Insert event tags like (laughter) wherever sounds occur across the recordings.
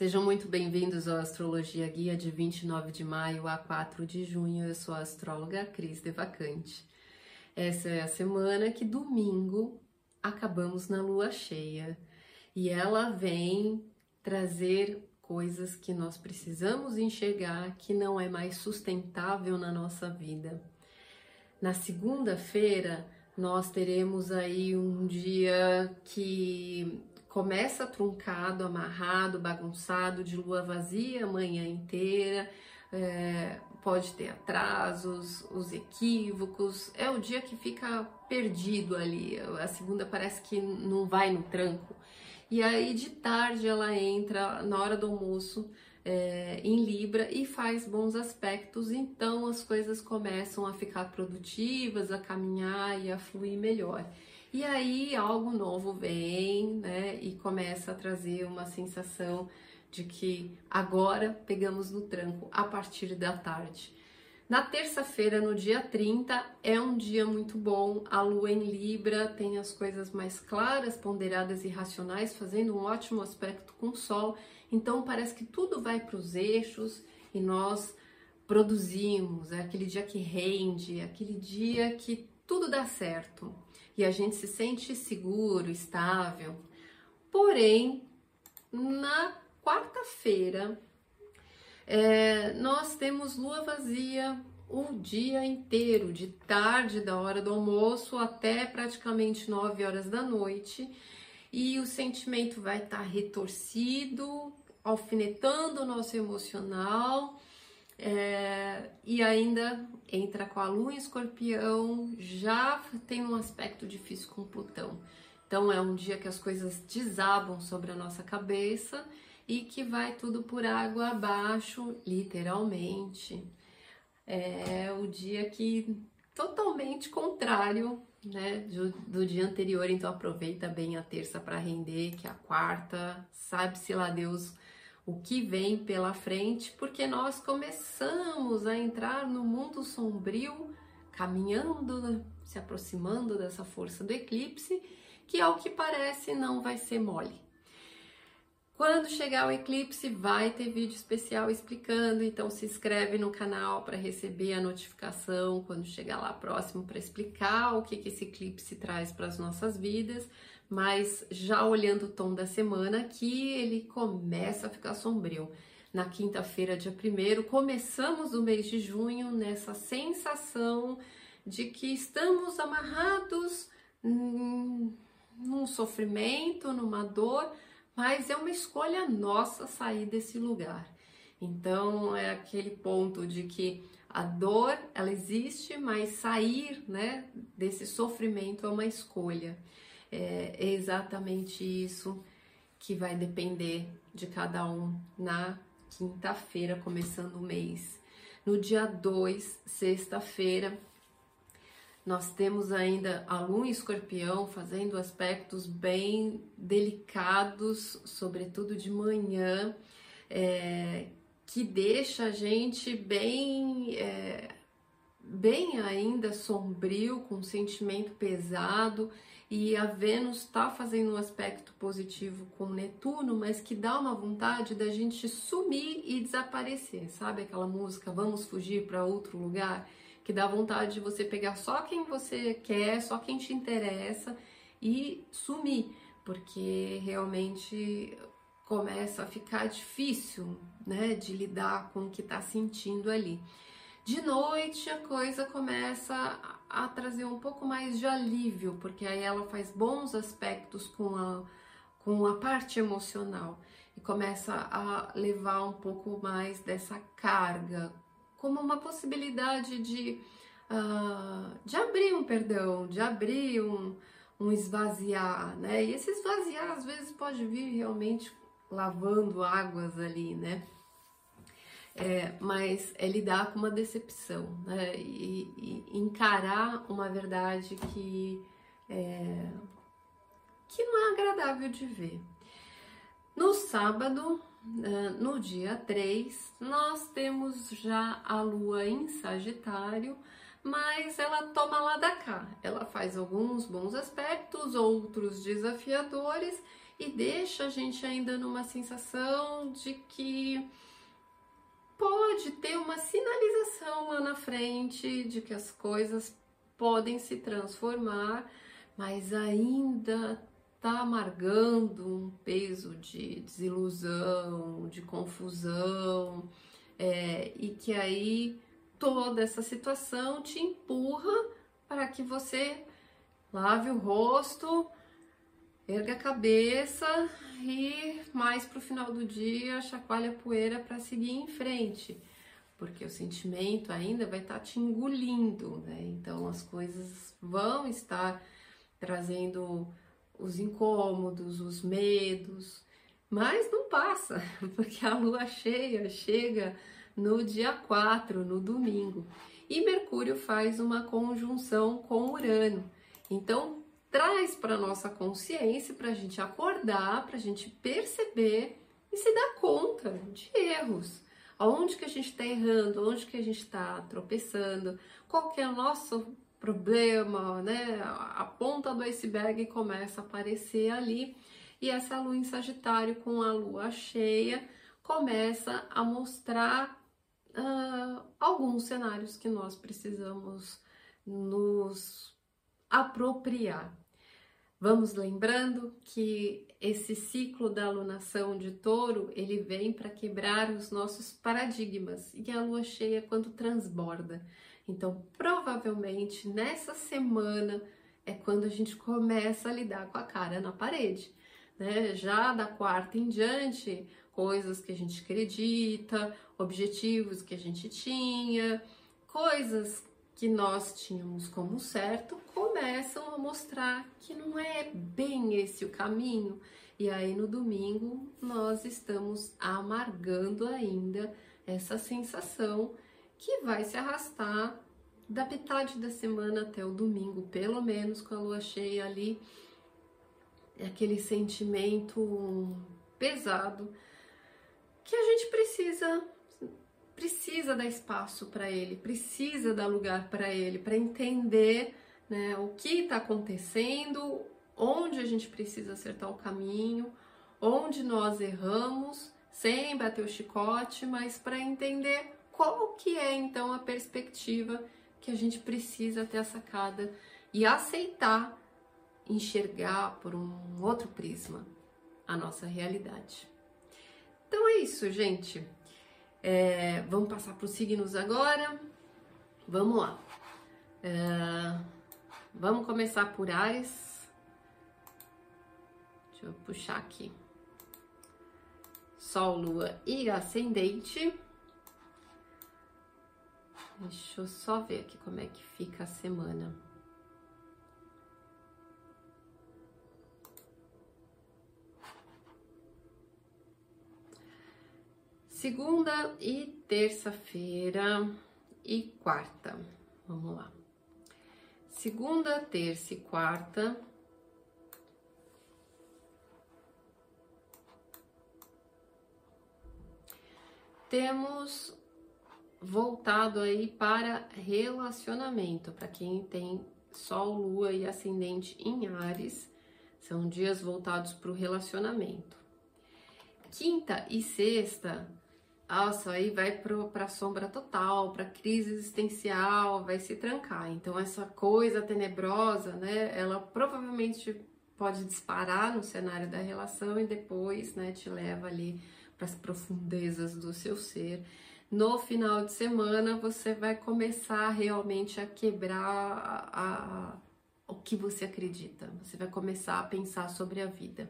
Sejam muito bem-vindos ao Astrologia Guia de 29 de maio a 4 de junho. Eu sou a astróloga Cris Devacante. Essa é a semana que domingo acabamos na lua cheia e ela vem trazer coisas que nós precisamos enxergar que não é mais sustentável na nossa vida. Na segunda-feira, nós teremos aí um dia que começa truncado, amarrado, bagunçado, de lua vazia a manhã inteira, é, pode ter atrasos, os equívocos, é o dia que fica perdido ali, a segunda parece que não vai no tranco. E aí de tarde ela entra na hora do almoço é, em Libra e faz bons aspectos, então as coisas começam a ficar produtivas, a caminhar e a fluir melhor. E aí algo novo vem, né, e começa a trazer uma sensação de que agora pegamos no tranco a partir da tarde. Na terça-feira, no dia 30, é um dia muito bom. A lua em Libra tem as coisas mais claras, ponderadas e racionais, fazendo um ótimo aspecto com o Sol. Então, parece que tudo vai para os eixos e nós produzimos. É aquele dia que rende, é aquele dia que tudo dá certo e a gente se sente seguro, estável. Porém, na quarta-feira, é, nós temos lua vazia o dia inteiro, de tarde, da hora do almoço até praticamente 9 horas da noite, e o sentimento vai estar tá retorcido, alfinetando o nosso emocional, é, e ainda entra com a lua em escorpião, já tem um aspecto difícil com Plutão. Então é um dia que as coisas desabam sobre a nossa cabeça e que vai tudo por água abaixo, literalmente. É o dia que totalmente contrário, né, do, do dia anterior, então aproveita bem a terça para render, que é a quarta, sabe-se lá Deus o que vem pela frente, porque nós começamos a entrar no mundo sombrio, caminhando, se aproximando dessa força do eclipse, que ao que parece não vai ser mole. Quando chegar o eclipse, vai ter vídeo especial explicando, então se inscreve no canal para receber a notificação quando chegar lá próximo para explicar o que, que esse eclipse traz para as nossas vidas. Mas já olhando o tom da semana, que ele começa a ficar sombrio. Na quinta-feira, dia 1 começamos o mês de junho nessa sensação de que estamos amarrados num sofrimento, numa dor mas é uma escolha nossa sair desse lugar. Então é aquele ponto de que a dor ela existe, mas sair, né, desse sofrimento é uma escolha. É, é exatamente isso que vai depender de cada um na quinta-feira, começando o mês. No dia 2, sexta-feira, nós temos ainda a Lua em Escorpião fazendo aspectos bem delicados, sobretudo de manhã, é, que deixa a gente bem, é, bem ainda sombrio, com um sentimento pesado. E a Vênus está fazendo um aspecto positivo com Netuno, mas que dá uma vontade da gente sumir e desaparecer, sabe aquela música Vamos fugir para outro lugar? que dá vontade de você pegar só quem você quer, só quem te interessa e sumir, porque realmente começa a ficar difícil, né, de lidar com o que está sentindo ali. De noite a coisa começa a, trazer um pouco mais de alívio, porque aí ela faz bons aspectos com a, com a parte emocional e começa a levar um pouco mais dessa carga como uma possibilidade de, uh, de abrir um perdão, de abrir um, um esvaziar, né? E esse esvaziar às vezes pode vir realmente lavando águas ali, né? É, mas é lidar com uma decepção, né? E, e encarar uma verdade que, é, que não é agradável de ver. No sábado, né, no dia 3, nós temos já a lua em Sagitário, mas ela toma lá da cá. Ela faz alguns bons aspectos, outros desafiadores, e deixa a gente ainda numa sensação de que pode ter uma sinalização lá na frente de que as coisas podem se transformar, mas ainda tá amargando um peso de desilusão, de confusão, é, e que aí toda essa situação te empurra para que você lave o rosto, erga a cabeça e mais para o final do dia chacoalha a poeira para seguir em frente, porque o sentimento ainda vai estar tá te engolindo, né? Então as coisas vão estar trazendo os incômodos, os medos, mas não passa, (laughs) porque a lua cheia chega no dia 4, no domingo, e Mercúrio faz uma conjunção com Urano. Então, traz para nossa consciência, para a gente acordar, para a gente perceber e se dar conta de erros. Aonde que a gente está errando, onde que a gente está tropeçando, qual que é o nosso problema, né? A ponta do iceberg começa a aparecer ali e essa lua em Sagitário com a lua cheia começa a mostrar uh, alguns cenários que nós precisamos nos apropriar. Vamos lembrando que esse ciclo da alunação de touro, ele vem para quebrar os nossos paradigmas e a lua cheia quando transborda. Então, provavelmente nessa semana é quando a gente começa a lidar com a cara na parede. Né? Já da quarta em diante, coisas que a gente acredita, objetivos que a gente tinha, coisas que nós tínhamos como certo começam a mostrar que não é bem esse o caminho. E aí no domingo nós estamos amargando ainda essa sensação que vai se arrastar da metade da semana até o domingo, pelo menos com a lua cheia ali, é aquele sentimento pesado que a gente precisa precisa dar espaço para ele, precisa dar lugar para ele, para entender né, o que está acontecendo, onde a gente precisa acertar o caminho, onde nós erramos, sem bater o chicote, mas para entender qual que é então a perspectiva que a gente precisa ter a sacada e aceitar enxergar por um outro prisma a nossa realidade. Então é isso, gente. É, vamos passar para os signos agora. Vamos lá. É, vamos começar por Ares. Deixa eu puxar aqui. Sol, Lua e Ascendente. Deixa eu só ver aqui como é que fica a semana. Segunda e terça-feira e quarta. Vamos lá. Segunda, terça e quarta. Temos voltado aí para relacionamento, para quem tem Sol, Lua e Ascendente em Ares, são dias voltados para o relacionamento. Quinta e sexta nossa, aí vai para a sombra total, para crise existencial, vai se trancar. Então essa coisa tenebrosa, né, ela provavelmente pode disparar no cenário da relação e depois, né, te leva ali para as profundezas do seu ser. No final de semana você vai começar realmente a quebrar a, a, o que você acredita. Você vai começar a pensar sobre a vida.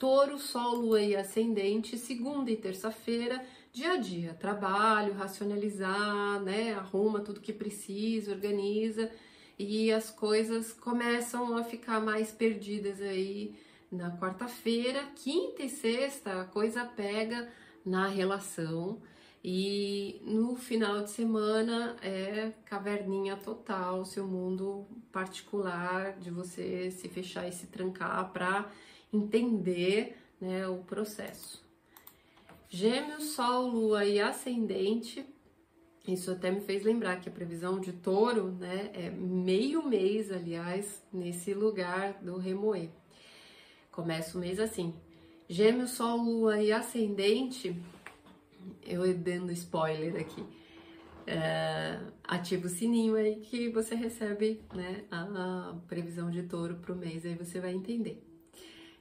Touro, Sol, Lua e Ascendente, segunda e terça-feira, dia a dia, trabalho, racionalizar, né? Arruma tudo que precisa, organiza e as coisas começam a ficar mais perdidas aí na quarta-feira, quinta e sexta, a coisa pega na relação. E no final de semana é caverninha total, seu mundo particular de você se fechar e se trancar para entender né, o processo. Gêmeos, Sol, Lua e Ascendente. Isso até me fez lembrar que a previsão de touro né, é meio mês, aliás, nesse lugar do remoer. Começa o mês assim. Gêmeo, Sol, Lua e Ascendente, eu dando spoiler aqui. É, ativa o sininho aí que você recebe né, a, a previsão de touro para o mês, aí você vai entender.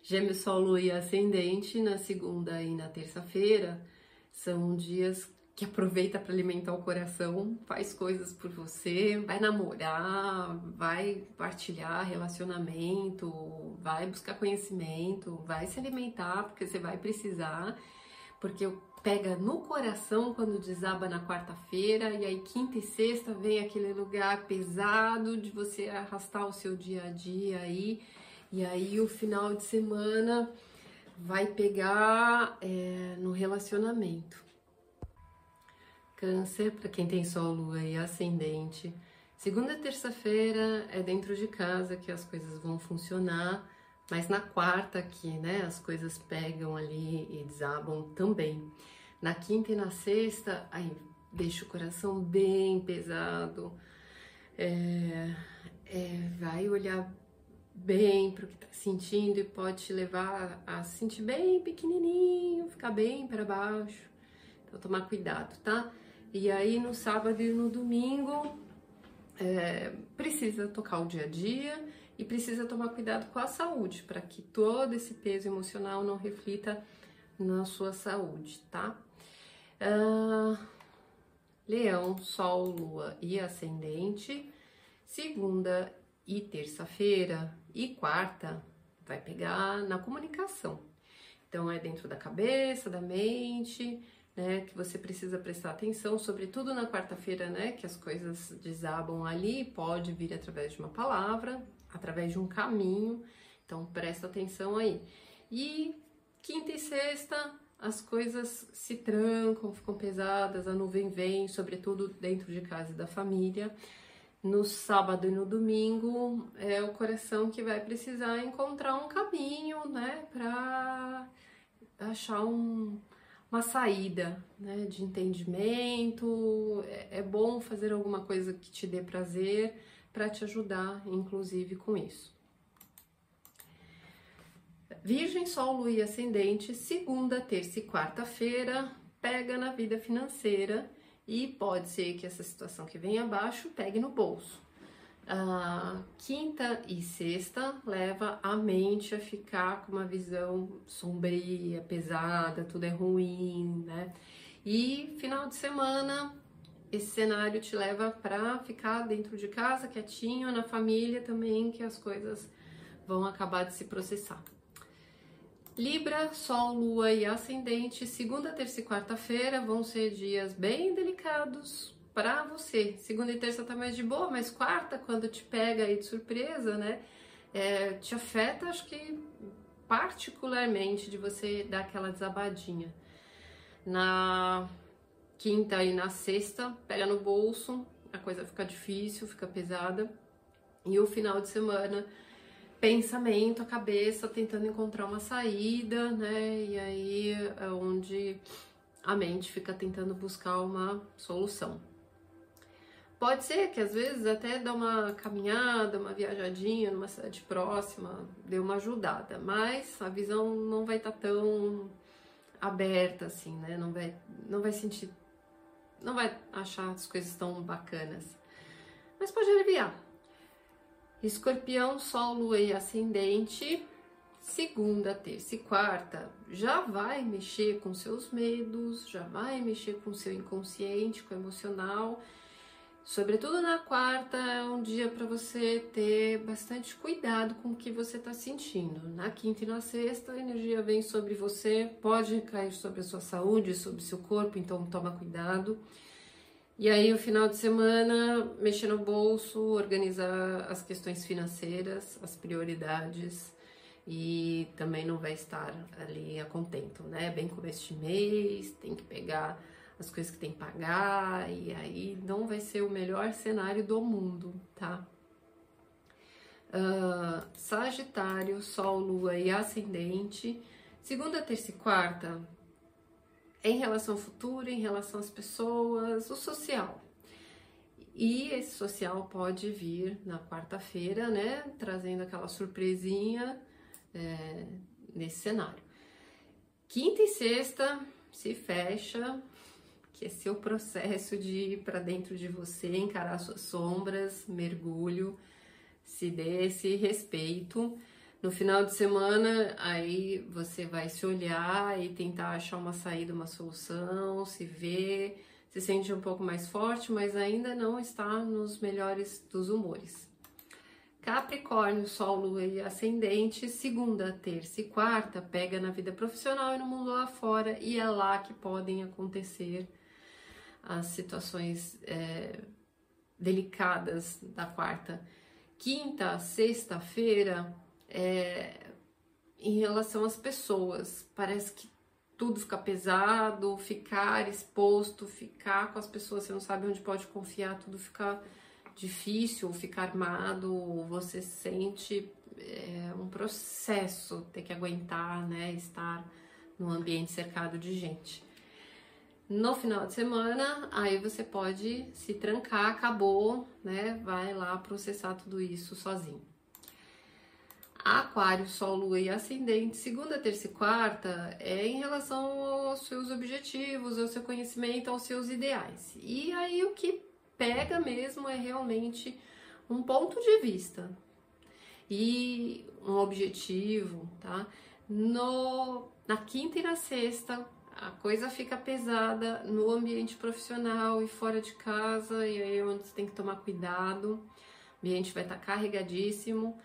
Gêmeo, Sol, Lua e Ascendente na segunda e na terça-feira. São dias que aproveita para alimentar o coração, faz coisas por você, vai namorar, vai partilhar relacionamento, vai buscar conhecimento, vai se alimentar porque você vai precisar, porque pega no coração quando desaba na quarta-feira e aí quinta e sexta vem aquele lugar pesado de você arrastar o seu dia a dia aí. e aí o final de semana vai pegar é, no relacionamento Câncer, para quem tem Sol, Lua e Ascendente. Segunda e terça-feira é dentro de casa que as coisas vão funcionar, mas na quarta que, né, as coisas pegam ali e desabam também. Na quinta e na sexta, aí deixa o coração bem pesado, é, é, vai olhar bem para o que está sentindo e pode te levar a se sentir bem pequenininho, ficar bem para baixo. Então, tomar cuidado, tá? E aí no sábado e no domingo é, precisa tocar o dia a dia e precisa tomar cuidado com a saúde para que todo esse peso emocional não reflita na sua saúde, tá? Uh, leão, Sol, Lua e Ascendente, segunda e terça-feira e quarta vai pegar na comunicação. Então é dentro da cabeça, da mente, né, que você precisa prestar atenção, sobretudo na quarta-feira, né, que as coisas desabam ali, pode vir através de uma palavra, através de um caminho, então presta atenção aí. E quinta e sexta, as coisas se trancam, ficam pesadas, a nuvem vem, sobretudo dentro de casa e da família. No sábado e no domingo é o coração que vai precisar encontrar um caminho, né, para achar um, uma saída né, de entendimento. É, é bom fazer alguma coisa que te dê prazer para te ajudar, inclusive, com isso. Virgem, Sol, Lua e Ascendente, segunda, terça e quarta-feira, pega na vida financeira e pode ser que essa situação que vem abaixo pegue no bolso. Uh, quinta e sexta leva a mente a ficar com uma visão sombria, pesada, tudo é ruim, né? E final de semana, esse cenário te leva para ficar dentro de casa, quietinho, na família também, que as coisas vão acabar de se processar. Libra, Sol, Lua e Ascendente, segunda, terça e quarta-feira vão ser dias bem delicados, para você. Segunda e terça tá mais de boa, mas quarta, quando te pega aí de surpresa, né? É, te afeta, acho que particularmente de você dar aquela desabadinha. Na quinta e na sexta, pega no bolso, a coisa fica difícil, fica pesada. E o final de semana, pensamento, a cabeça tentando encontrar uma saída, né? E aí é onde a mente fica tentando buscar uma solução. Pode ser que às vezes até dá uma caminhada, uma viajadinha numa cidade próxima, dê uma ajudada, mas a visão não vai estar tá tão aberta assim, né? Não vai, não vai sentir, não vai achar as coisas tão bacanas. Mas pode aliviar. Escorpião, Sol, Lua e Ascendente, segunda, terça e quarta, já vai mexer com seus medos, já vai mexer com seu inconsciente, com o emocional Sobretudo na quarta é um dia para você ter bastante cuidado com o que você está sentindo. Na quinta e na sexta, a energia vem sobre você, pode recair sobre a sua saúde, sobre o seu corpo, então toma cuidado. E aí, o final de semana, mexer no bolso, organizar as questões financeiras, as prioridades e também não vai estar ali a contento, né? Bem começo de mês, tem que pegar as coisas que tem que pagar, e aí não vai ser o melhor cenário do mundo, tá? Uh, sagitário, Sol, Lua e Ascendente, segunda, terça e quarta, em relação ao futuro, em relação às pessoas, o social. E esse social pode vir na quarta-feira, né? Trazendo aquela surpresinha é, nesse cenário. Quinta e sexta se fecha, que é seu processo de ir para dentro de você, encarar suas sombras, mergulho, se dê esse respeito. No final de semana, aí você vai se olhar e tentar achar uma saída, uma solução, se ver, se sente um pouco mais forte, mas ainda não está nos melhores dos humores. Capricórnio, Sol, Lua e Ascendente, segunda, terça e quarta, pega na vida profissional e no mundo lá fora, e é lá que podem acontecer as situações é, delicadas da quarta. Quinta, sexta-feira, é, em relação às pessoas, parece que tudo fica pesado, ficar exposto, ficar com as pessoas, você não sabe onde pode confiar, tudo fica difícil, ficar armado, você sente é, um processo ter que aguentar, né, estar num ambiente cercado de gente. No final de semana, aí você pode se trancar, acabou, né? Vai lá processar tudo isso sozinho. Aquário, Sol, Lua e Ascendente, segunda, terça e quarta é em relação aos seus objetivos, ao seu conhecimento, aos seus ideais. E aí o que pega mesmo é realmente um ponto de vista e um objetivo, tá? No, na quinta e na sexta, a coisa fica pesada no ambiente profissional e fora de casa, e aí é você tem que tomar cuidado. O ambiente vai estar carregadíssimo.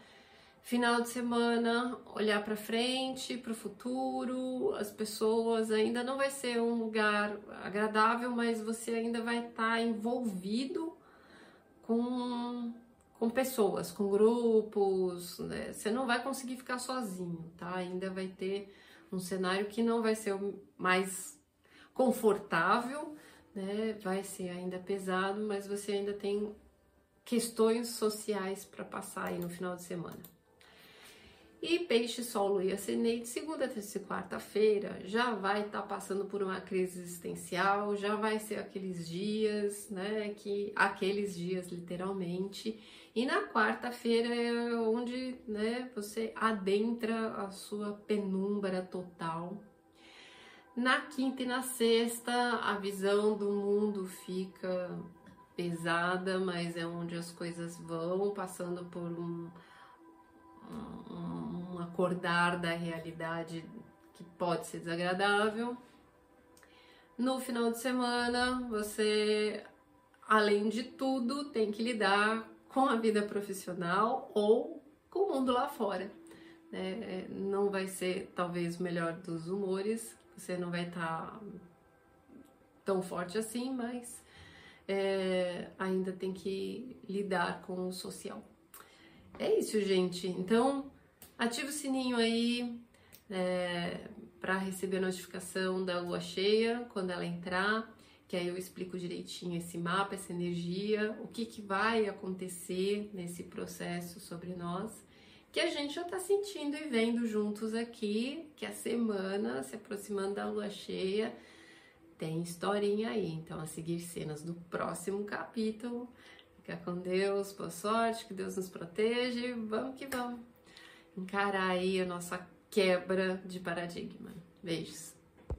Final de semana, olhar para frente, para o futuro, as pessoas ainda não vai ser um lugar agradável, mas você ainda vai estar envolvido com, com pessoas, com grupos, né? Você não vai conseguir ficar sozinho, tá? Ainda vai ter um cenário que não vai ser o mais confortável, né? Vai ser ainda pesado, mas você ainda tem questões sociais para passar aí no final de semana. E peixe, solo e ascendente, segunda, terça e quarta-feira, já vai estar tá passando por uma crise existencial, já vai ser aqueles dias, né, que aqueles dias literalmente. E na quarta-feira é onde, né, você adentra a sua penumbra total. Na quinta e na sexta, a visão do mundo fica pesada, mas é onde as coisas vão passando por um um, acordar da realidade que pode ser desagradável. No final de semana, você, além de tudo, tem que lidar com a vida profissional ou com o mundo lá fora. É, não vai ser talvez o melhor dos humores, você não vai estar tá tão forte assim, mas é, ainda tem que lidar com o social. É isso, gente. Então, ativa o sininho aí é, para receber a notificação da lua cheia quando ela entrar, que aí eu explico direitinho esse mapa, essa energia, o que, que vai acontecer nesse processo sobre nós, que a gente já está sentindo e vendo juntos aqui, que a semana se aproximando da lua cheia tem historinha aí. Então, a seguir cenas do próximo capítulo. Fica com Deus, boa sorte, que Deus nos proteja vamos que vamos encarar aí a nossa quebra de paradigma. Beijos.